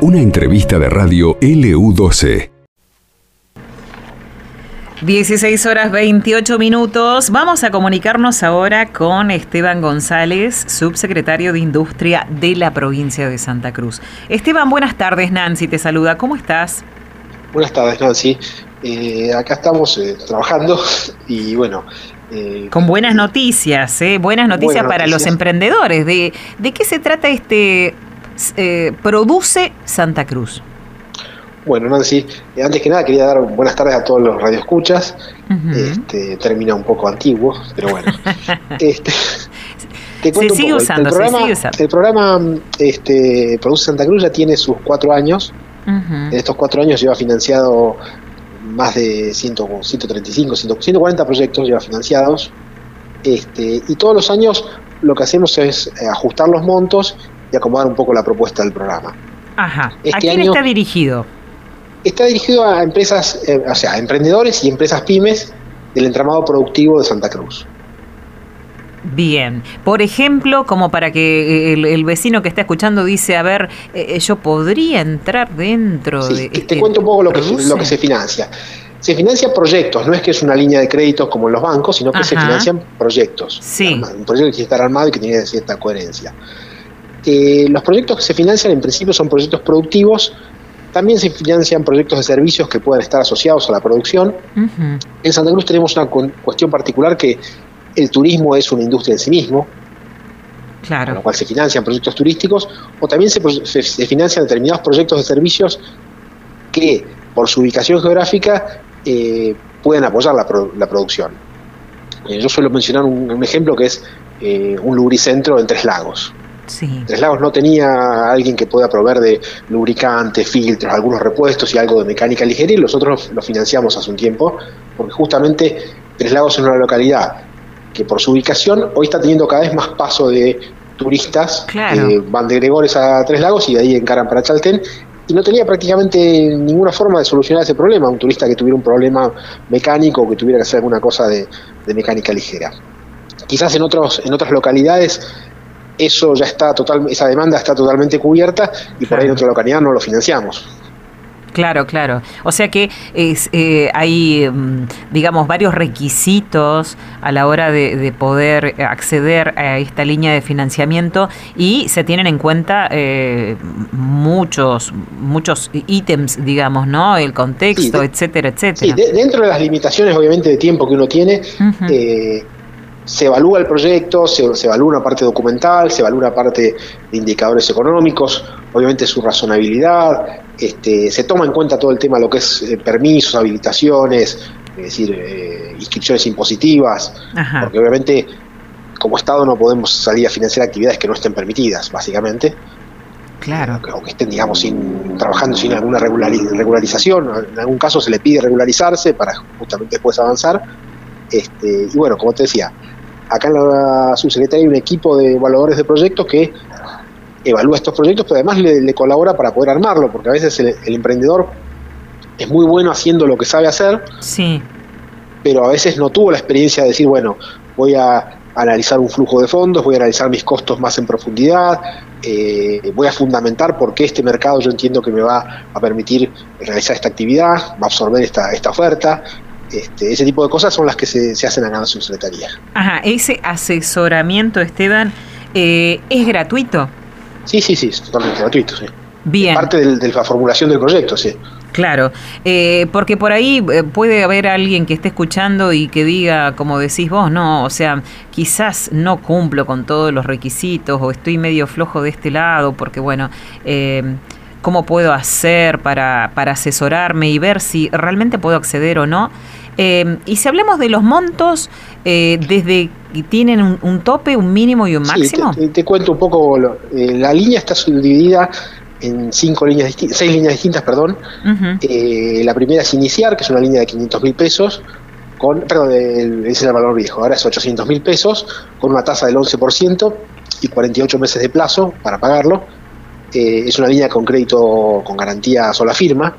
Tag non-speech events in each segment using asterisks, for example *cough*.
Una entrevista de radio LU12. 16 horas 28 minutos. Vamos a comunicarnos ahora con Esteban González, subsecretario de Industria de la provincia de Santa Cruz. Esteban, buenas tardes. Nancy te saluda. ¿Cómo estás? Buenas tardes, Nancy. Eh, acá estamos eh, trabajando *laughs* y bueno. Eh, con buenas noticias, ¿eh? buenas noticias para los emprendedores. ¿De, ¿De qué se trata este Produce Santa Cruz? Bueno, Nancy, antes que nada quería dar buenas tardes a todos los radioescuchas. este, termina un poco antiguo, pero bueno. *laughs* este, te se, sigue usando, el, programa, El programa este, Produce Santa Cruz ya tiene sus cuatro años. En estos cuatro años lleva financiado más de 100, 135, 140 proyectos lleva financiados. Este, y todos los años lo que hacemos es eh, ajustar los montos y acomodar un poco la propuesta del programa. Ajá. ¿A este quién está dirigido? Está dirigido a empresas, eh, o sea, a emprendedores y empresas pymes del entramado productivo de Santa Cruz. Bien, por ejemplo, como para que eh, el, vecino que está escuchando dice, a ver, eh, yo podría entrar dentro de... Te, te cuento un poco lo que, lo que se financia. Se financian proyectos, no es que es una línea de créditos como en los bancos, sino que se financian proyectos. Sí. Un proyecto que tiene que estar armado y que tiene cierta coherencia. los proyectos que se financian en principio son proyectos productivos también se financian proyectos de servicios que puedan estar asociados a la producción. En Santa Cruz tenemos una cuestión particular que el turismo es una industria en sí mismo, claro. con lo cual se financian proyectos turísticos, o también se, financian determinados proyectos de servicios que, por su ubicación geográfica, eh, pueden apoyar la, producción. Eh, yo suelo mencionar un, ejemplo que es eh, un lubricentro en Tres Lagos. Tres Lagos no tenía alguien que pueda proveer de lubricantes, filtros, algunos repuestos y algo de mecánica ligera y nosotros lo financiamos hace un tiempo, porque justamente Tres Lagos es una localidad que por su ubicación hoy está teniendo cada vez más paso de turistas que van de Gregores a Tres Lagos y de ahí encaran para Chaltén y no tenía prácticamente ninguna forma de solucionar ese problema, un turista que tuviera un problema mecánico o que tuviera que hacer alguna cosa de, de mecánica ligera. Quizás en otros en otras localidades eso ya está total, esa demanda está totalmente cubierta y por ahí en otra localidad no lo financiamos. Claro, claro. O sea que es, eh, hay, mm, digamos, varios requisitos a la hora de, poder acceder a esta línea de financiamiento y se tienen en cuenta eh, muchos, muchos ítems, digamos, ¿no? El contexto, etcétera, etcétera. Sí, dentro de las limitaciones, obviamente, de tiempo que uno tiene, se evalúa el proyecto, se, evalúa una parte documental, se evalúa una parte de indicadores económicos, obviamente su razonabilidad, este, se toma en cuenta todo el tema lo que es eh, permisos, habilitaciones, es decir, eh, inscripciones impositivas, porque obviamente como Estado no podemos salir a financiar actividades que no estén permitidas, básicamente. Claro. O que estén, digamos, sin, trabajando sin alguna regularización. En algún caso se le pide regularizarse para justamente después avanzar. Este, y bueno, como te decía, acá en la subsecretaría hay un equipo de evaluadores de proyectos que evalúa estos proyectos, pero además le, colabora para poder armarlo, porque a veces el, emprendedor es muy bueno haciendo lo que sabe hacer, sí. pero a veces no tuvo la experiencia de decir, bueno, voy a analizar un flujo de fondos, voy a analizar mis costos más en profundidad, eh, voy a fundamentar por qué este mercado yo entiendo que me va a permitir realizar esta actividad, va a absorber esta, esta oferta, este, ese tipo de cosas son las que se, hacen acá en la subsecretaría. Ajá, ese asesoramiento, Esteban, eh, ¿es gratuito? Sí, sí, sí, es totalmente gratuito, sí. Bien. parte de la formulación del proyecto, sí. Claro, eh, porque por ahí eh, puede haber alguien que esté escuchando y que diga, como decís vos, no, o sea, quizás no cumplo con todos los requisitos o estoy medio flojo de este lado, porque bueno, eh, ¿cómo puedo hacer para, para asesorarme y ver si realmente puedo acceder o no? Eh, y si hablamos de los montos, eh, desde tienen un, tope, un mínimo y un máximo. te, cuento un poco. Eh, la línea está subdividida en cinco líneas seis líneas distintas, perdón. la primera es iniciar, que es una línea de 500 mil pesos, con, perdón, ese es el valor viejo, ahora es 800 mil pesos, con una tasa del 11% y 48 meses de plazo para pagarlo. es una línea con crédito con garantía sola firma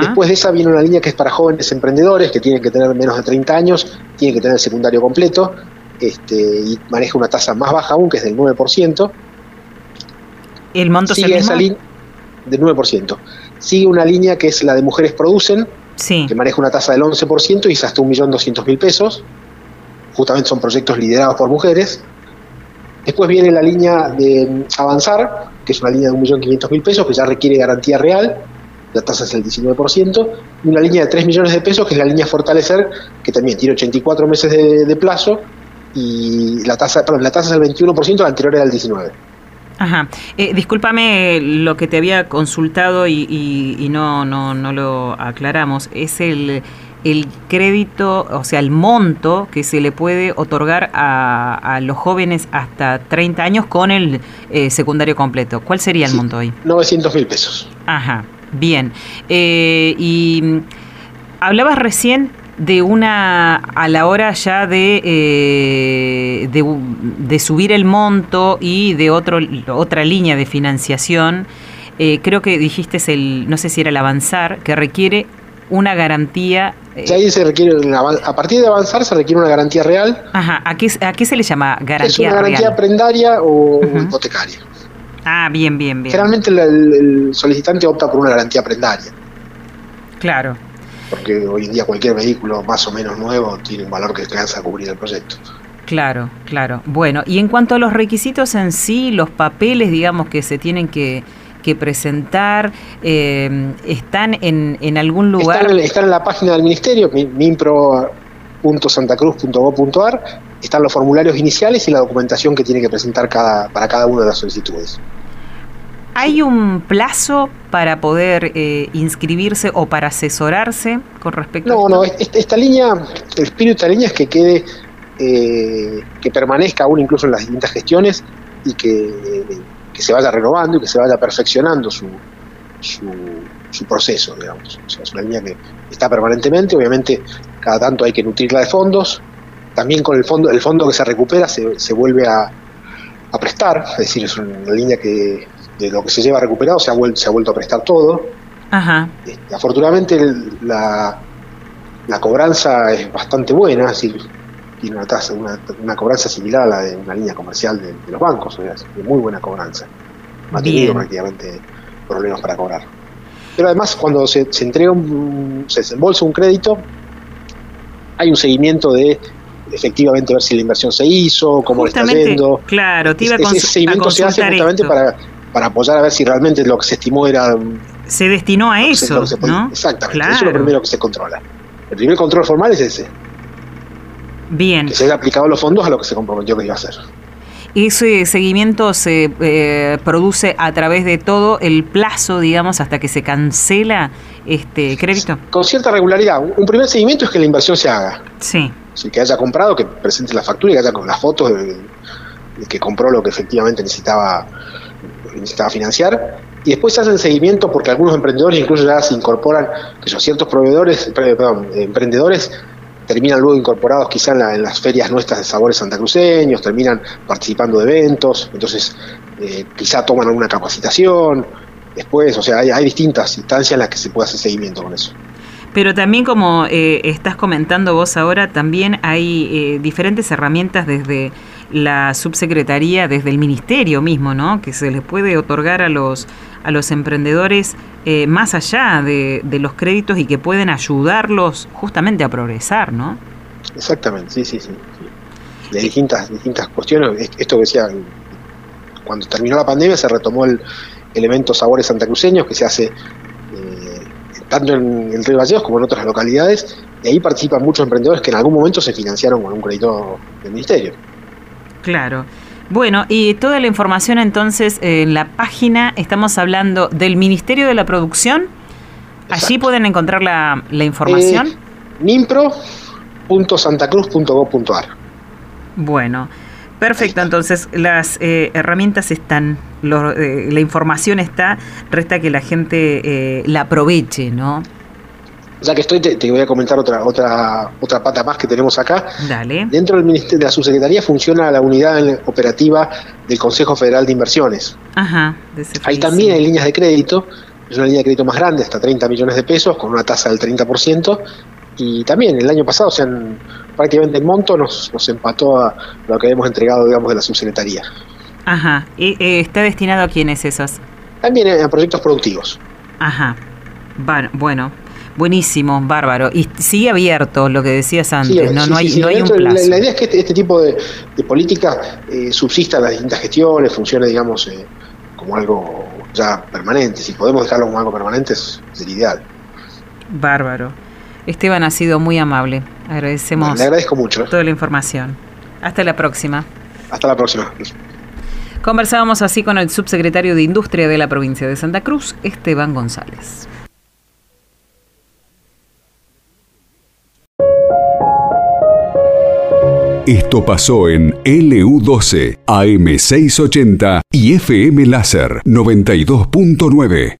Después de esa viene una línea que es para jóvenes emprendedores que tienen que tener menos de 30 años, tienen que tener el secundario completo este, y maneja una tasa más baja aún, que es del 9%. ¿El monto sigue es el esa del 9%. Sigue una línea que es la de Mujeres Producen, sí. que maneja una tasa del 11% y es hasta 1.200.000 pesos. Justamente son proyectos liderados por mujeres. Después viene la línea de Avanzar, que es una línea de 1.500.000 pesos, que ya requiere garantía real, la tasa es el 19%, y una línea de 3 millones de pesos, que es la línea Fortalecer, que también tiene 84 meses de, plazo, y la tasa, perdón, la tasa es el 21%, la anterior era el 19%. Ajá. Eh, discúlpame lo que te había consultado y, y, no, no, no lo aclaramos. Es el, el crédito, o sea, el monto que se le puede otorgar a, a los jóvenes hasta 30 años con el eh, secundario completo. ¿Cuál sería el monto ahí? 900 mil pesos. Ajá, bien. Eh, y mm, hablabas recién de una, a la hora ya de, eh, de, subir el monto y de otro, otra línea de financiación, creo que dijiste el, no sé si era el avanzar, que requiere una garantía. Eh, ahí se requiere, a partir de avanzar se requiere una garantía real. Ajá, ¿a qué, a qué se le llama garantía Es una garantía prendaria o hipotecaria. Ah, bien, bien, bien. Generalmente el, solicitante opta por una garantía prendaria. Claro. Porque hoy en día cualquier vehículo más o menos nuevo tiene un valor que alcanza a cubrir el proyecto. Claro, claro. Bueno, y en cuanto a los requisitos en sí, los papeles, digamos, que se tienen que, que presentar? Eh, ¿Están en, en, algún lugar? Están, en la página del ministerio, minpro.santacruz.gov.ar, están los formularios iniciales y la documentación que tiene que presentar cada, para cada una de las solicitudes. ¿Hay un plazo para poder eh, inscribirse o para asesorarse con respecto no, a No, no, esta línea, el espíritu de esta línea es que quede, eh, que permanezca aún incluso en las distintas gestiones y que que se vaya renovando y que se vaya perfeccionando su, su, proceso, digamos. O sea, es una línea que está permanentemente, obviamente cada tanto hay que nutrirla de fondos, también con el fondo, el fondo que se recupera se, se vuelve a, a, prestar, es decir, es una línea que de lo que se lleva recuperado se ha, vuelto, se ha vuelto a prestar todo. Ajá. Este, afortunadamente la, la cobranza es bastante buena, es decir, tiene una tasa, una, cobranza similar a la de una línea comercial de, los bancos, sea, de muy buena cobranza. No ha tenido prácticamente problemas para cobrar. Pero además, cuando se, entrega un, se desembolsa un crédito, hay un seguimiento de efectivamente ver si la inversión se hizo, cómo está yendo. Claro, te iba a Ese seguimiento se hace justamente para, para apoyar a ver si realmente lo que se estimó era. Se destinó a eso. ¿no? Exactamente, eso es lo primero que se controla. El primer control formal es ese. Bien. Que se haya aplicado los fondos a lo que se comprometió que iba a hacer. Ese seguimiento se eh, produce a través de todo el plazo, digamos, hasta que se cancela este crédito. Con cierta regularidad. Un primer seguimiento es que la inversión se haga. Sí. Que haya comprado, que presente la factura y que haya con las fotos de, que compró lo que efectivamente necesitaba, necesitaba financiar. Y después se hacen seguimiento porque algunos emprendedores incluso ya se incorporan, que son ciertos proveedores, emprendedores terminan luego incorporados quizá en, las ferias nuestras de sabores santacruceños, terminan participando de eventos, entonces eh, quizá toman alguna capacitación, después, o sea, hay, distintas instancias en las que se puede hacer seguimiento con eso. Pero también como eh, estás comentando vos ahora, también hay eh, diferentes herramientas desde la subsecretaría, desde el ministerio mismo, ¿no? Que se les puede otorgar a los a los emprendedores eh, más allá de, los créditos y que pueden ayudarlos justamente a progresar, ¿no? Exactamente, sí, sí, sí. De distintas, distintas cuestiones. Esto que decía, cuando terminó la pandemia se retomó el elemento Sabores Santacruceños que se hace tanto en el Río Gallegos como en otras localidades, y ahí participan muchos emprendedores que en algún momento se financiaron con un crédito del ministerio. Claro. Bueno, y toda la información entonces en la página, estamos hablando del Ministerio de la Producción. Allí pueden encontrar la, la información. Eh, nimpro.santacruz.gov.ar. Bueno, perfecto. Entonces las eh, herramientas están, eh, la información está, resta que la gente la aproveche, ¿no? Ya que estoy, te, voy a comentar otra, otra, otra pata más que tenemos acá. Dale. Dentro del Ministerio de la Subsecretaría funciona la unidad operativa del Consejo Federal de Inversiones. Ajá. Ahí también hay líneas de crédito, es una línea de crédito más grande, hasta 30 millones de pesos, con una tasa del 30%. Y también el año pasado, o sea, prácticamente el monto nos, nos empató a lo que habíamos entregado, digamos, de la subsecretaría. Ajá. ¿Y, eh, ¿Está destinado a quiénes esos? También a proyectos productivos. Ajá. Bueno, buenísimo, bárbaro. Y sigue abierto lo que decías antes, ¿no? no hay, no hay un plazo. La, idea es que este, este tipo de, política eh, subsista en las distintas gestiones, funcione, digamos, eh, como algo ya permanente. Si podemos dejarlo como algo permanente, sería ideal. Bárbaro. Esteban ha sido muy amable. Agradecemos. le agradezco mucho. Toda la información. Hasta la próxima. Hasta la próxima. Conversábamos así con el subsecretario de Industria de la provincia de Santa Cruz, Esteban González. Esto pasó en LU12, AM680 y FM Láser 92.9.